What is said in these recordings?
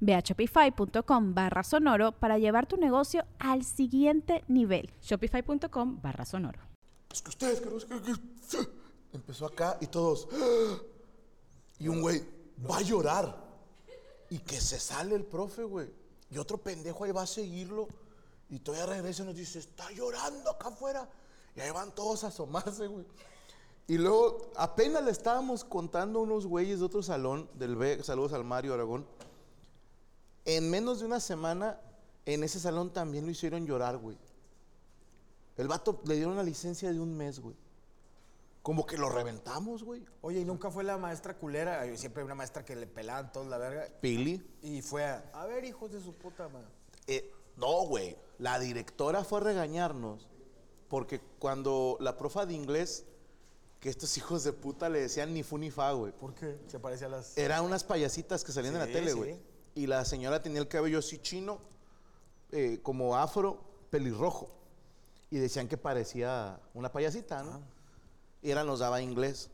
Ve a shopify.com barra sonoro para llevar tu negocio al siguiente nivel. Shopify.com barra sonoro. Es que ustedes, que no sé qué, que- Empezó acá y todos. Y un güey va a llorar. Y que se sale el profe, güey. Y otro pendejo ahí va a seguirlo. Y todavía regresa y nos dice, está llorando acá afuera. Y ahí van todos a asomarse, güey. Y luego apenas le estábamos contando a unos güeyes de otro salón, del B, saludos al Mario Aragón. En menos de una semana, en ese salón también lo hicieron llorar, güey. El vato le dieron una licencia de un mes, güey. Como que lo reventamos, güey. Oye, ¿y nunca fue la maestra culera? Ay, Siempre hay una maestra que le pelaban todos la verga. Pili. Y fue a, a ver, hijos de su puta madre. Eh, no, güey. La directora fue a regañarnos porque cuando la profa de inglés, que estos hijos de puta le decían ni fu ni fa, güey. ¿Por qué? Se parece a las... Eran unas payasitas que salían en la Sí, tele, sí. güey. Y la señora tenía el cabello así chino, eh, como afro, pelirrojo. Y decían que parecía una payasita, ¿no? Y era nos daba inglés.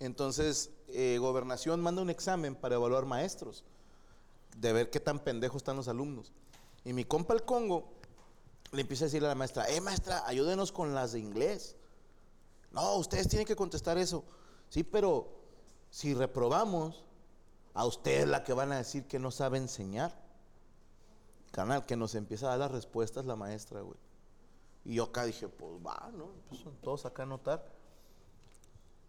Entonces, eh, gobernación manda un examen para evaluar maestros, de ver qué tan pendejos están los alumnos. Y mi compa el Congo le empieza a decirle a la maestra, eh maestra, ayúdenos con las de inglés. No, ustedes tienen que contestar eso. Sí, pero si reprobamos, a usted es la que van a decir que no sabe enseñar. Canal, que nos empieza a dar las respuestas la maestra, güey. Y yo acá dije, pues va, ¿no? Empiezan todos acá a anotar.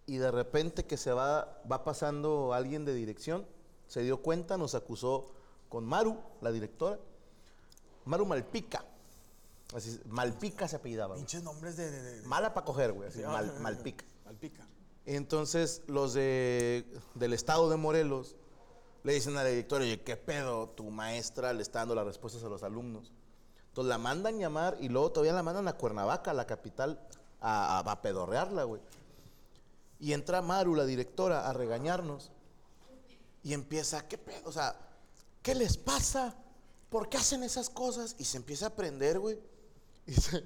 Y de repente que se va, va pasando alguien de dirección, se dio cuenta, nos acusó con Maru, la directora. Maru Malpica. Así, Malpica se apellidaba. Pinches nombres de... de, de- Mala para coger, güey. Así, Sí, mal- ah, Malpica. Malpica. Entonces, los de, del estado de Morelos le dicen a la directora, oye, ¿qué pedo? Tu maestra le está dando las respuestas a los alumnos. Entonces la mandan llamar y luego todavía la mandan a Cuernavaca, a la capital, a, a, pedorrearla, güey. Y entra Maru, la directora, a regañarnos. Y empieza, ¿qué pedo? O sea, ¿qué les pasa? ¿Por qué hacen esas cosas? Y se empieza a aprender, güey. Y dice,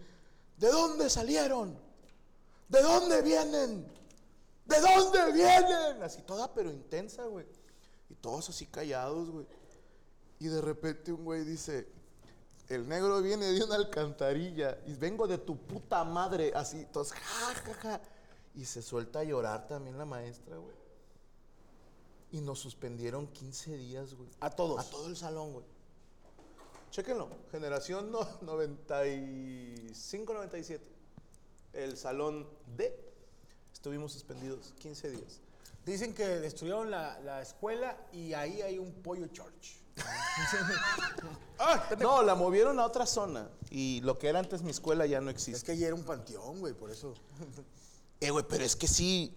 ¿de dónde salieron? ¿De dónde vienen? ¿De dónde vienen? Así toda pero intensa, güey. Y todos así callados, güey. Y de repente un güey dice, el negro viene de una alcantarilla y vengo de tu puta madre. Así, todos, ja, ja, ja. Y se suelta a llorar también la maestra, güey. Y nos suspendieron 15 días, güey. A todos. A todo el salón, güey. Chéquenlo. Generación no, 95-97. El salón D. Estuvimos suspendidos 15 días. Dicen que destruyeron la, la escuela y ahí hay un pollo church. No, la movieron a otra zona. Y lo que era antes mi escuela ya no Es existe. que ya era un panteón, güey, por eso. Eh, güey, pero es que sí.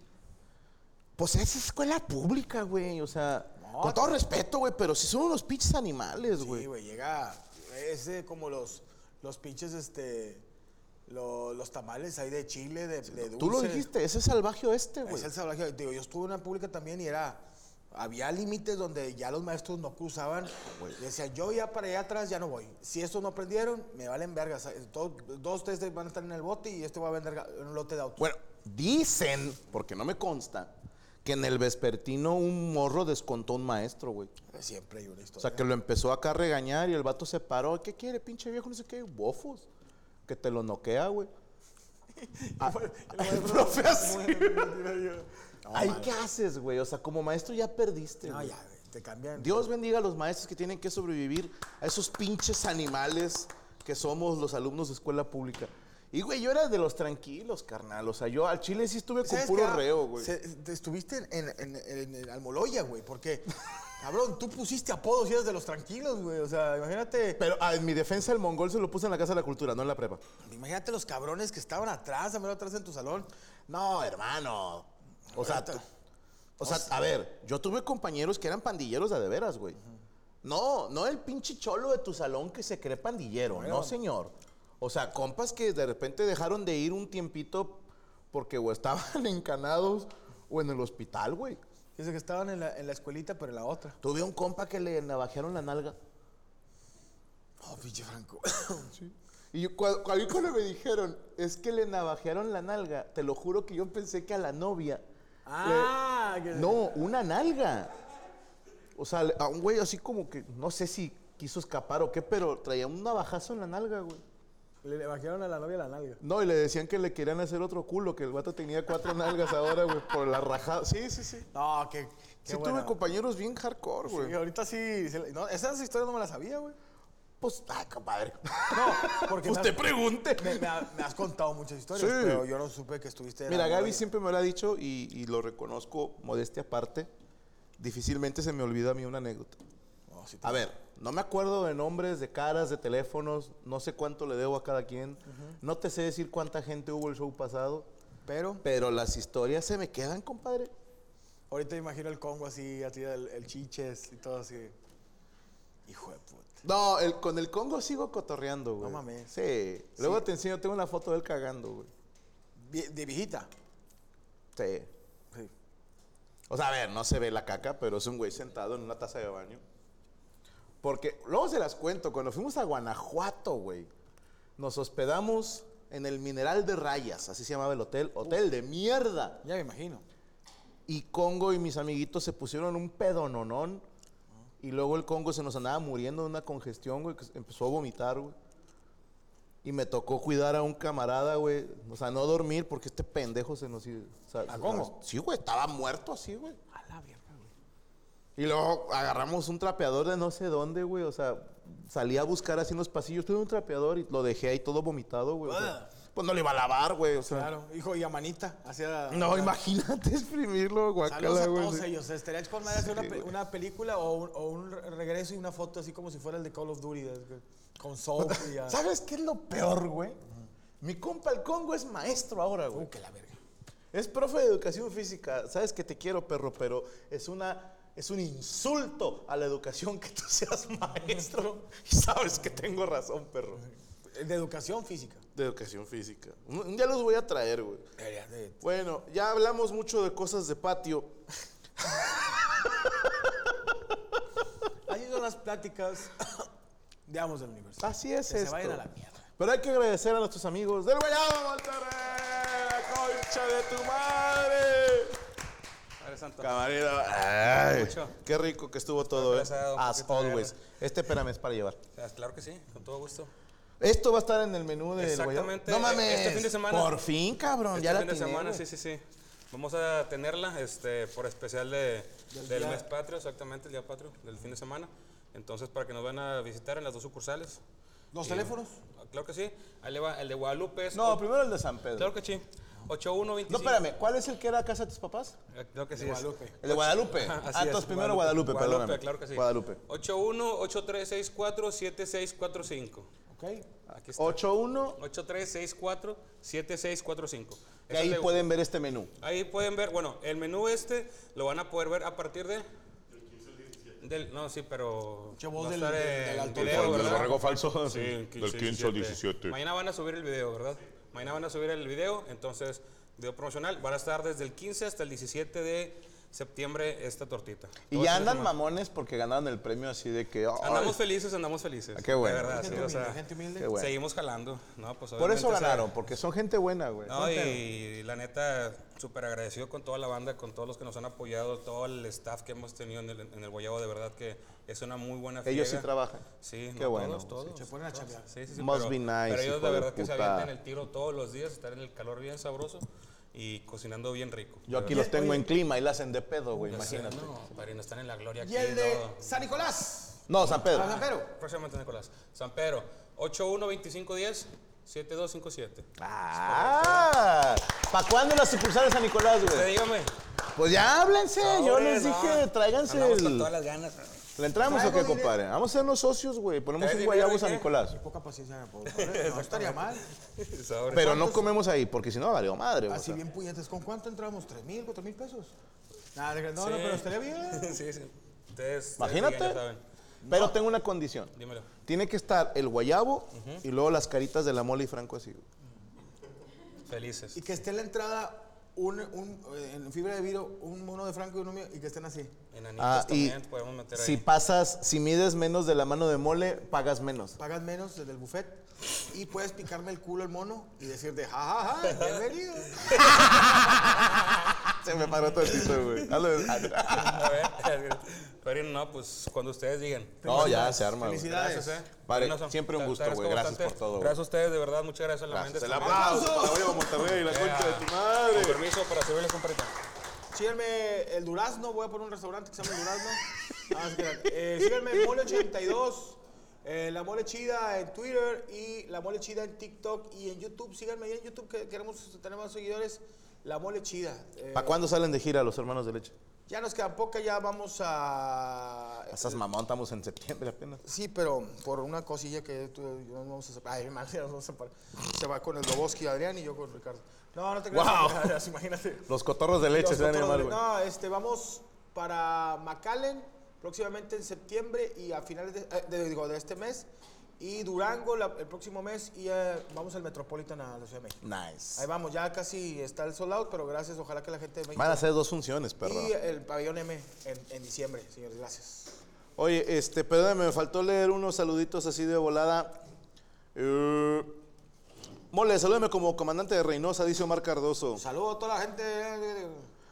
Pues es escuela pública, güey. O sea, No, con todo respeto, güey, pero si son unos pinches animales, Sí, güey. güey, llega... Es eh, como los, los pinches, este... lo- los tamales ahí de Chile, de, de Tú lo dulce. dijiste, ese salvaje oeste, güey. Es el salvaje. Digo, yo estuve en una pública también y era. Había límites donde ya los maestros no cruzaban. Decían, yo ya para allá atrás ya no voy. Si estos no aprendieron, me valen vergas. Todo- dos, tres van a estar en el bote y este va a vender un lote de autos. Bueno, dicen, porque no me consta, que en el vespertino un morro descontó a un maestro, güey. Siempre hay una O historia. sea, que lo empezó acá a regañar y el vato se paró. ¿Qué quiere, pinche viejo? No sé qué, bofos. Que te lo noquea, güey. Ah, el profe así. Ay, ¿qué haces, güey? O sea, como maestro ya perdiste, No, güey. ya, güey, te cambian. Dios bendiga a los maestros que tienen que sobrevivir a esos pinches animales que somos los alumnos de escuela pública. Y, güey, yo era de los tranquilos, carnal. O sea, yo al chile sí estuve con ¿Sabes puro qué? reo, güey. Se- estuviste en, en, en, en Almoloya, güey, porque, cabrón, tú pusiste apodos y eres de los tranquilos, güey. O sea, imagínate, Pero ah, en mi defensa, el mongol se lo puse en la Casa de la Cultura, no en la prepa. imagínate los cabrones que estaban atrás, a ver atrás en tu salón. No, hermano. O sea, o sea, a ver, yo tuve compañeros que eran pandilleros de de veras, güey. No, no el pinche cholo de tu salón que se cree pandillero, no señor. O sea, compas que de repente dejaron de ir un tiempito porque o estaban encanados o en el hospital, güey. Dice que estaban en la, en la escuelita, pero en la otra. Tuve un compa que le navajearon la nalga. Oh, pinche Franco. Y yo, cua- a mí cuando me dijeron, es que le navajearon la nalga, te lo juro que yo pensé que a la novia. ah, que- No, una nalga. O sea, le- a un güey así como que, no sé si quiso escapar o qué, pero traía un navajazo en la nalga, güey. Le, bajaron a la novia la nalga. No, y le decían que le querían hacer otro culo, que el vato tenía cuatro nalgas ahora, güey, por la rajada. Sí, sí, sí. No, que. Sí tuve compañeros bien hardcore, güey. Sí, ahorita sí. se- No, esas historias no me las sabía, güey. Pues, ay, compadre. No, porque Usted has- pregunte. Me, me ha- me has contado muchas historias, Sí. pero yo no supe que estuviste. Mira. Gaby siempre me lo ha dicho y, y lo reconozco, modestia aparte. Difícilmente se me olvida a mí una anécdota. Oh, sí A ver, no me acuerdo de nombres, de caras, de teléfonos, no sé cuánto le debo a cada quien. No te sé decir cuánta gente hubo el show pasado, Pero pero las historias se me quedan, compadre. ahorita imagino el Congo así, así el, el chiches y todo así. Hijo de puta. No, el- con el Congo sigo cotorreando, güey. No mames. Sí. Luego te enseño, tengo una foto de él cagando, güey. De viejita. Sí. Sí. O sea, a ver, no se ve la caca, pero es un güey sentado en una taza de baño. Porque luego se las cuento, cuando fuimos a Guanajuato, güey, nos hospedamos en el Mineral de Rayas, así se llamaba el hotel, hotel de mierda. Ya me imagino. Y Congo y mis amiguitos se pusieron un pedononón. Y luego el Congo se nos andaba muriendo de una congestión, güey, que empezó a vomitar, güey. Y me tocó cuidar a un camarada, güey. O sea, no dormir porque este pendejo se nos... iba- o sea, ¿A Congo? Sí, güey, estaba muerto así, güey. A la verga, güey. Y luego agarramos un trapeador de no sé dónde, güey. O sea, salí a buscar así en los pasillos. Tuve un trapeador y lo dejé ahí todo vomitado, güey. o sea, pues no lo iba a lavar, güey. O sea, Claro, hijo, y a manita. Hacía. no, imagínate exprimirlo, Saludos guacala, a güey. todos ellos. Estaría con madre hacer una, Sí, güey. una película o un, o un re- regreso y una foto así como si fuera el de Call of Duty. con Soap y a- ¿Sabes qué es lo peor, güey? Mi compa el Congo es maestro ahora, güey. Uh, que la verga. Es profe de educación física. Sabes que te quiero, perro, pero es una es un insulto a la educación que tú seas maestro. Y sabes que tengo razón, perro. De educación física. De educación física. Un, día los voy a traer, güey. De- Bueno, ya hablamos mucho de cosas de patio. Así son las pláticas, digamos, del universo. Así es Que se esto. vayan a la mierda. Pero hay que agradecer a nuestros amigos del Guayabo Monterrey. ¡Concha de tu madre! Padre Santo. Camarero. Ay, Mucho. qué rico que estuvo todo, ¿eh? As de always. Este, espérame, es para llevar. O sea, claro que sí, con todo gusto. Esto va a estar en el menú del Exactamente. No mames. este fin de semana- Por fin, cabrón. Este ya la fin de atiné, semana, sí, sí, sí. Vamos a tenerla este, por especial de, del día- mes patrio, exactamente, el día patrio, del fin de semana. Entonces, para que nos vayan a visitar en las dos sucursales. ¿Los Y- teléfonos? Claro que sí. Ahí le va, el de Guadalupe es... No, primero el de San Pedro. Claro que sí. 8125. No, espérame. ¿Cuál es el que era casa de tus papás? Eh, Claro que sí. De es. Guadalupe. El de Guadalupe. Así ah, es, entonces primero Guadalupe, Guadalupe, perdóname. claro que sí. Guadalupe. 81-8364-7645. ¿Ok? Aquí está. 81. 8364-7645. Y ahí pueden ver este menú. Ahí pueden ver, bueno, el menú este lo van a poder ver a partir de... Del, no, sí, pero... Che, vos va a del- del- del alto falso. Sí, Del 15, 15 al 17. Mañana van a subir el video, ¿verdad? Mañana van a subir el video, entonces, video promocional. Van a estar desde el 15 hasta el 17 de septiembre esta tortita. Y ya este andan semana. mamones porque ganaron el premio así de que. Andamos felices, andamos felices. Ah, qué bueno. De verdad, sí, Gente o sea, humilde, gente humilde. qué bueno. seguimos jalando. No, pues, Por eso o sea, ganaron, porque son gente buena, güey. No, y la neta, súper agradecido con toda la banda, con todos los que nos han apoyado, todo el staff que hemos tenido en el, en el Guayabo, de verdad que es una muy buena Ellos sí trabajan. Sí, Qué no, bueno. todos, todos. Se ponen a chambear. Sí, sí, sí, Must pero, be nice, pero ellos de de verdad que se avientan el tiro todos los días, estar en el calor bien sabroso y cocinando bien rico. Yo aquí los tengo en clima y la hacen de pedo, güey, Ya sé, imagínate. No, padrino, están en la gloria aquí. Y el de no. San Nicolás. No, San Pedro. Ah, San Pedro. Próximamente, Nicolás. San Pedro, 812510. 7257. Ah, ¿para cuándo las sucursales de San Nicolás, güey? dígame. Pues ya háblense, yo les no. dije, tráiganse Andamos con el... todas las ganas. ¿Le entramos o qué, compadre? Vamos a sernos socios, güey. Ponemos ¿Traes un guayabo San? Nicolás. Poca paciencia, no estaría mal. Pero no comemos ahí, porque si no, valió madre. o Así bien puñetes. ¿Con cuánto entramos? ¿Tres mil, cuatro mil pesos? Nada, de- no, no, pero estaría bien. Sí, sí. Ustedes, Imagínate. Pero tengo una condición. Dímelo. Tiene que estar el guayabo y luego las caritas de la mole y franco así. güey. Felices. Y que esté en la entrada un, un, eh, en fibra de vidrio un mono de Franco y uno mío y que estén así. Enanitos Ah, y también podemos meter si ahí. pasas, si mides menos de la mano de mole, pagas menos. Pagas menos desde el buffet y puedes picarme el culo el mono y decirte, ja, ja, ja, bienvenido. Se me paró tantito, güey. Hazlo- A ver, Pero no, pues cuando ustedes digan. No, ya se arma, güey. Felicidades. Gracias, eh. Vale, siempre un gusto, güey. Gracias por todo, güey. Gracias a ustedes, de verdad, muchas gracias a la mente. El aplauso la Guayabo Monterrey, la concha de tu Con madre. permiso para servirles, compadrito. Síganme el Durazno, voy a poner un restaurante que se llama el Durazno. Ah. Eh, síganme el Mole82, eh, la Mole Chida en Twitter y la Mole Chida en TikTok y en YouTube. Síganme ahí en YouTube que queremos tener más seguidores. La Mole Chida. Eh, ¿Para cuándo salen de gira los hermanos de leche? ya nos queda poca, ya vamos a... Esas mamón, estamos en septiembre apenas. Sí, pero por una cosilla que tú, yo nos vamos a separar. Ay, hermano, ya nos vamos a separar. Se va con el Loboski Adrián y yo con Ricardo. No, no te creas. Wow. Imagínate. Los cotorros de leche Los se van a llamar, güey. No, este, vamos para McAllen próximamente en septiembre y a finales de, eh, de- digo, de este mes. Y Durango la- el próximo mes y eh, vamos al Metropolitan a la Ciudad de México. Nice. Ahí vamos, ya casi está el sold out, pero gracias, ojalá que la gente de México. Van a ser dos funciones, perro. y el pabellón M en, en diciembre, señores, gracias. Oye, este, perdóname, me faltó leer unos saluditos así de volada. Eh, mole, salúdame como comandante de Reynosa, dice Omar Cardoso. Saludos a toda la gente.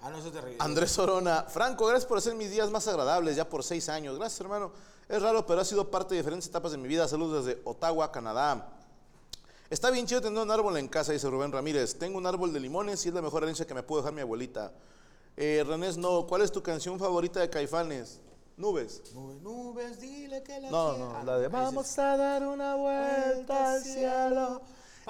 Ah, no, eso es terrible. Andrés Orona, Franco, gracias por hacer mis días más agradables ya por seis años. Gracias, hermano. Es raro, pero ha sido parte de diferentes etapas de mi vida. Saludos desde Ottawa, Canadá. Está bien chido tener un árbol en casa, dice Rubén Ramírez. Tengo un árbol de limones y es la mejor herencia que me pudo dejar mi abuelita. Eh, René no, ¿cuál es tu canción favorita de Caifanes? Nubes. Nubes, nubes, dile que la No, no, Ah, la de Vamos a dar una vuelta al cielo.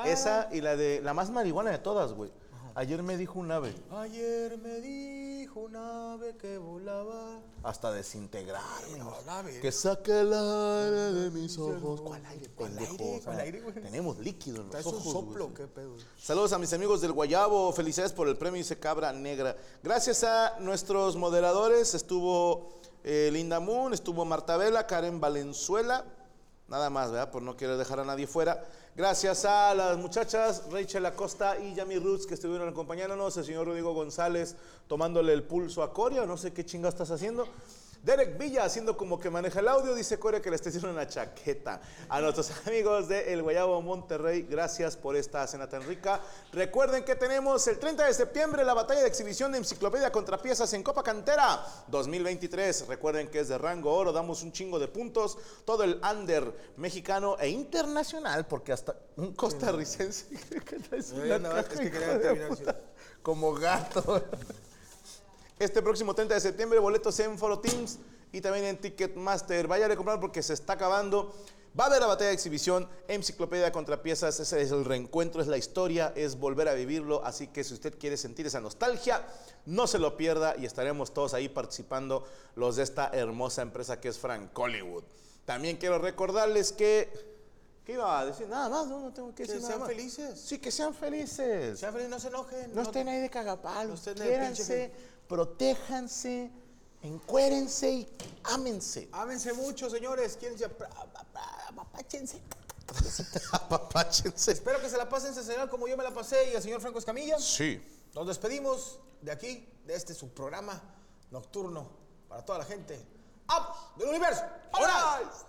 Esa y la de la más marihuana de todas, güey. Ayer me dijo un ave. Ayer me dijo un ave que volaba. Hasta desintegrarme. No. Que saque el aire de mis ojos. ¿Cuál aire, ¿Cuál pendejo? aire? O sea, ¿Cuál aire, güey? Tenemos líquido en los ¿Traes un ojos. soplo? güey. ¿Qué pedo? Saludos a mis amigos del Guayabo. Felicidades por el premio, dice Cabra Negra. Gracias a nuestros moderadores. Estuvo eh, Linda Moon, estuvo Marta Vela, Karen Valenzuela. Nada más, ¿verdad? Por no querer dejar a nadie fuera. Gracias a las muchachas Rachel Acosta y Yami Roots que estuvieron acompañándonos. El señor Rodrigo González tomándole el pulso a Coria. No sé qué chinga estás haciendo. Derek Villa haciendo como que maneja el audio. Dice Coria que le está haciendo una chaqueta. A nuestros amigos de El Guayabo Monterrey, gracias por esta cena tan rica. Recuerden que tenemos el 30 de septiembre la batalla de exhibición de Enciclopedia contra Piezas en Copa Cantera 2023. Recuerden que es de rango oro, damos un chingo de puntos. Todo el under mexicano e internacional, porque hasta un costarricense que no, es que quería terminar como gato. Este próximo 30 de septiembre, boletos en Foro Teams y también en Ticketmaster. Vayan a comprar porque se está acabando. Va a haber la batalla de exhibición, enciclopedia contra piezas, ese es el reencuentro, es la historia, es volver a vivirlo, así que si usted quiere sentir esa nostalgia, no se lo pierda y estaremos todos ahí participando los de esta hermosa empresa que es Frank Hollywood. También quiero recordarles que... ¿Qué iba a decir? Nada más, no, no tengo que Que decir nada sean más. felices. Sí, que sean felices. Sean felices, no se enojen. No estén ahí de cagapalos. no estén de Quiéranse, protéjanse, encuérense y ámense. Ámense mucho, señores. Quierense. Apapáchense. Apapáchense. Espero que se la pasen, se señalan como yo me la pasé y el señor Franco Escamilla. Sí. Nos despedimos de aquí, de este su programa nocturno para toda la gente. ¡Vamos! ¡Del universo! ¡Vámonos!